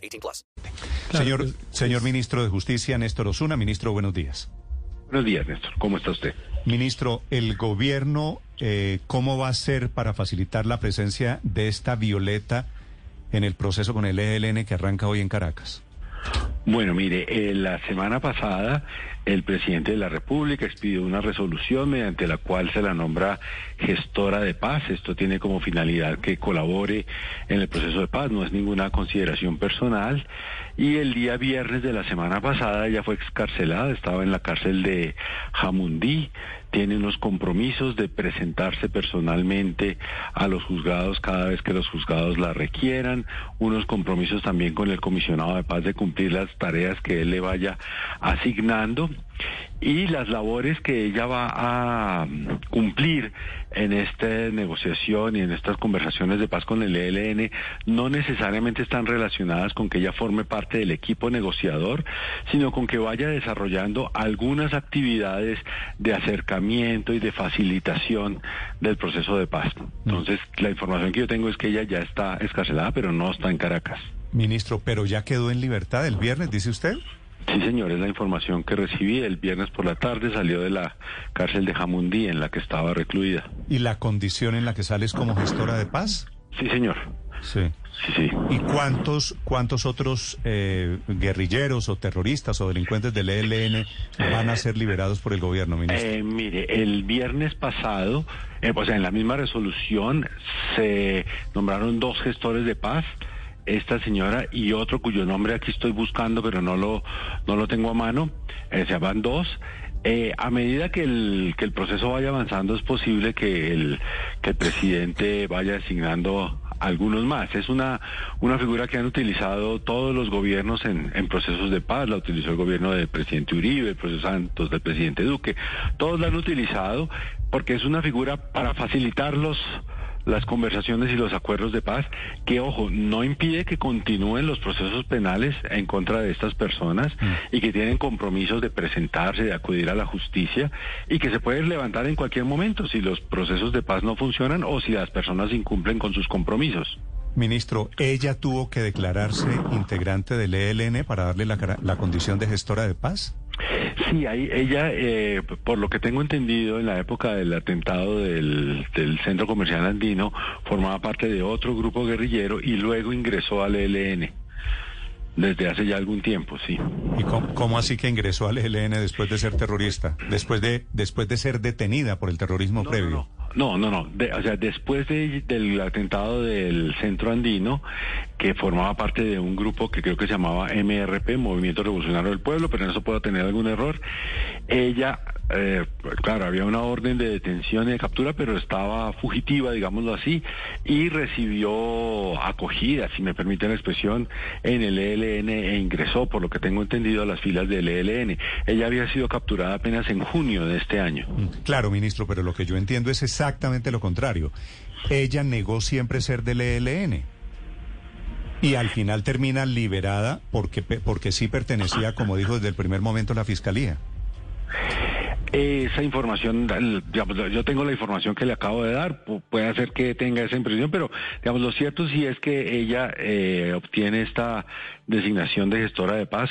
18 plus. Señor, señor ministro de Justicia, Néstor Osuna, ministro, buenos días. Buenos días, Néstor. ¿Cómo está usted? Ministro, el gobierno, eh, ¿cómo va a ser para facilitar la presencia de esta violeta en el proceso con el ELN que arranca hoy en Caracas? Bueno, mire, eh, la semana pasada el presidente de la República expidió una resolución mediante la cual se la nombra gestora de paz. Esto tiene como finalidad que colabore en el proceso de paz, no es ninguna consideración personal. Y el día viernes de la semana pasada ella fue excarcelada, estaba en la cárcel de Jamundí, tiene unos compromisos de presentarse personalmente a los juzgados cada vez que los juzgados la requieran, unos compromisos también con el comisionado de paz de cumplir las tareas que él le vaya asignando y las labores que ella va a cumplir en esta negociación y en estas conversaciones de paz con el ELN no necesariamente están relacionadas con que ella forme parte del equipo negociador, sino con que vaya desarrollando algunas actividades de acercamiento y de facilitación del proceso de paz. Entonces, la información que yo tengo es que ella ya está escarcelada, pero no está en Caracas. Ministro, pero ya quedó en libertad el viernes, dice usted. Sí, señor, es la información que recibí. El viernes por la tarde salió de la cárcel de Jamundí en la que estaba recluida. ¿Y la condición en la que sales como gestora de paz? Sí, señor. Sí. Sí, sí. ¿Y cuántos, cuántos otros eh, guerrilleros o terroristas o delincuentes del ELN van a ser liberados por el gobierno, ministro? Eh, mire, el viernes pasado, eh, pues en la misma resolución se nombraron dos gestores de paz esta señora y otro cuyo nombre aquí estoy buscando, pero no lo, no lo tengo a mano, eh, se llaman dos. Eh, a medida que el, que el proceso vaya avanzando, es posible que el, que el presidente vaya designando algunos más. Es una, una figura que han utilizado todos los gobiernos en, en procesos de paz. La utilizó el gobierno del presidente Uribe, el proceso Santos del presidente Duque. Todos la han utilizado porque es una figura para facilitar los las conversaciones y los acuerdos de paz, que ojo, no impide que continúen los procesos penales en contra de estas personas y que tienen compromisos de presentarse, de acudir a la justicia y que se pueden levantar en cualquier momento si los procesos de paz no funcionan o si las personas incumplen con sus compromisos. Ministro, ¿ella tuvo que declararse integrante del ELN para darle la, la condición de gestora de paz? Sí, ahí ella, eh, por lo que tengo entendido, en la época del atentado del, del, centro comercial andino, formaba parte de otro grupo guerrillero y luego ingresó al ELN. Desde hace ya algún tiempo, sí. ¿Y cómo, cómo, así que ingresó al ELN después de ser terrorista? Después de, después de ser detenida por el terrorismo no, previo. No, no. No, no, no. De, o sea, después de, del atentado del centro andino, que formaba parte de un grupo que creo que se llamaba MRP, Movimiento Revolucionario del Pueblo, pero en eso puedo tener algún error, ella, eh, claro, había una orden de detención y de captura, pero estaba fugitiva, digámoslo así, y recibió acogida, si me permite la expresión, en el ELN e ingresó, por lo que tengo entendido, a las filas del ELN. Ella había sido capturada apenas en junio de este año. Claro, ministro, pero lo que yo entiendo es exactamente lo contrario. Ella negó siempre ser del ELN. Y al final termina liberada porque, porque sí pertenecía, como dijo desde el primer momento, la fiscalía. Esa información, yo tengo la información que le acabo de dar, puede hacer que tenga esa impresión, pero digamos, lo cierto sí es que ella eh, obtiene esta designación de gestora de paz.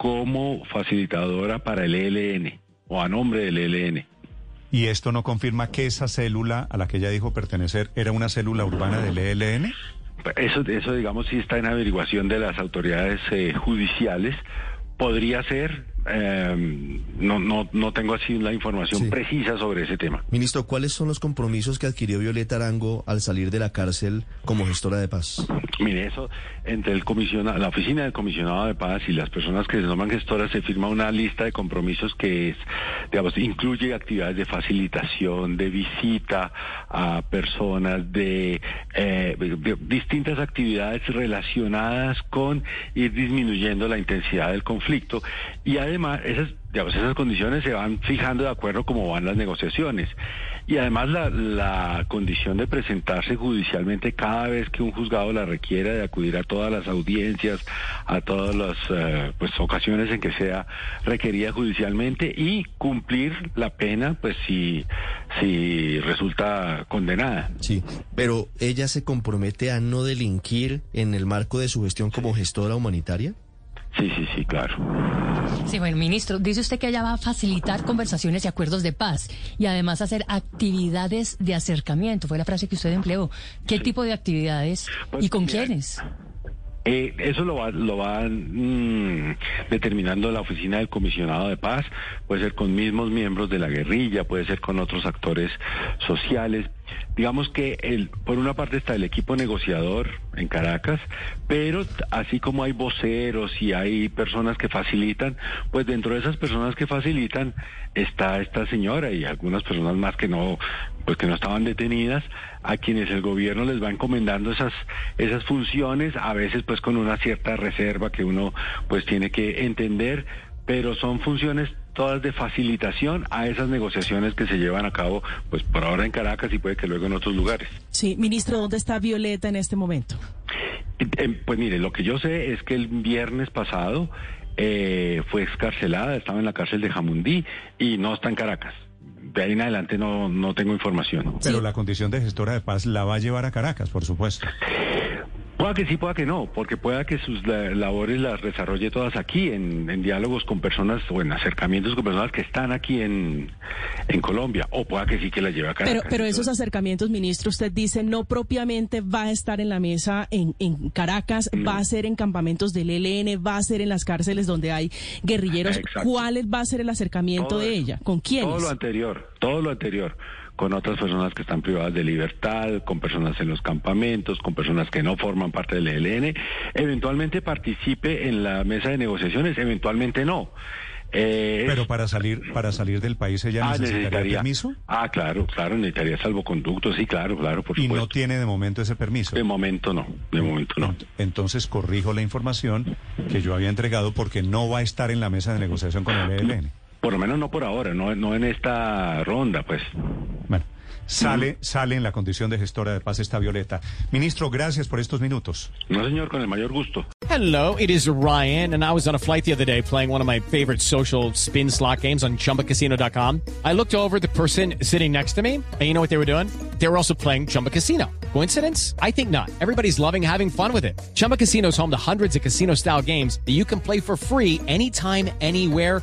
Como facilitadora para el ELN o a nombre del ELN. ¿Y esto no confirma que esa célula a la que ella dijo pertenecer era una célula urbana del ELN? Eso, eso digamos, sí está en averiguación de las autoridades eh, judiciales. Podría ser, eh, no, no, no tengo así la información Sí. precisa sobre ese tema. Ministro, ¿cuáles son los compromisos que adquirió Violeta Arango al salir de la cárcel como gestora de paz? Mire, eso, entre el comisionado, la oficina del comisionado de paz y las personas que se nombran gestoras se firma una lista de compromisos que es, digamos, incluye actividades de facilitación, de visita a personas, de, eh, de distintas actividades relacionadas con ir disminuyendo la intensidad del conflicto y además esas digamos, esas condiciones se van fijando de acuerdo cómo van las negociaciones. Y además la, la condición de presentarse judicialmente cada vez que un juzgado la requiera, de acudir a todas las audiencias, a todas las eh, pues, ocasiones en que sea requerida judicialmente y cumplir la pena, pues si, si resulta condenada. Sí, pero ella se compromete a no delinquir en el marco de su gestión como gestora humanitaria. Sí, sí, sí, claro. Sí, bueno, ministro, dice usted que ella va a facilitar conversaciones y acuerdos de paz y además hacer actividades de acercamiento, fue la frase que usted empleó. ¿Qué tipo de actividades Pues, y con mira, quiénes? Eh, eso lo va, lo va mm, determinando la oficina del comisionado de paz, puede ser con mismos miembros de la guerrilla, puede ser con otros actores sociales. Digamos que el, por una parte está el equipo negociador en Caracas, pero así como hay voceros y hay personas que facilitan, pues dentro de esas personas que facilitan está esta señora y algunas personas más que no, pues que no estaban detenidas, a quienes el gobierno les va encomendando esas, esas funciones, a veces pues con una cierta reserva que uno pues tiene que entender, pero son funciones todas de facilitación a esas negociaciones que se llevan a cabo pues por ahora en Caracas y puede que luego en otros lugares. Sí, ministro, ¿dónde está Violeta en este momento? Pues mire, lo que yo sé es que el viernes pasado eh, fue excarcelada, estaba en la cárcel de Jamundí y no está en Caracas. De ahí en adelante no, no tengo información. Pero la condición de gestora de paz la va a llevar a Caracas, por supuesto. Pueda que sí, pueda que no, porque pueda que sus la- labores las desarrolle todas aquí, en, en diálogos con personas o en acercamientos con personas que están aquí en, en Colombia, o pueda que sí que las lleve a Caracas. Pero, pero esos acercamientos, ministro, usted dice no propiamente va a estar en la mesa en, en Caracas, va a ser en campamentos del ELN, va a ser en las cárceles donde hay guerrilleros. Exacto. ¿Cuál va a ser el acercamiento Todo de eso. ella? ¿Con quiénes? Todo lo anterior, todo lo anterior, con otras personas que están privadas de libertad, con personas en los campamentos, con personas que no forman parte del ELN, eventualmente participe en la mesa de negociaciones, eventualmente no. Eh, Pero para salir, para salir del país ella ah, necesitaría permiso Ah, claro, claro, necesitaría salvoconducto, sí, claro, claro, por y supuesto. no tiene de momento ese permiso. De momento no, de momento no. Ent- Entonces corrijo la información que yo había entregado porque no va a estar en la mesa de negociación con el ELN. Por lo menos no por ahora, no, no en esta ronda, pues. Bueno, sale, sale en la condición de gestora de paz esta Violeta. Ministro, gracias por estos minutos. No, señor, con el mayor gusto. Hello, it is Ryan, and I was on a flight the other day playing one of my favorite social spin slot games on chumbacasino.com. I looked over the person sitting next to me, and you know what they were doing? They were also playing Chumba Casino. Coincidence? I think not. Everybody's loving having fun with it. Chumba Casino is home to hundreds of casino style games that you can play for free anytime, anywhere,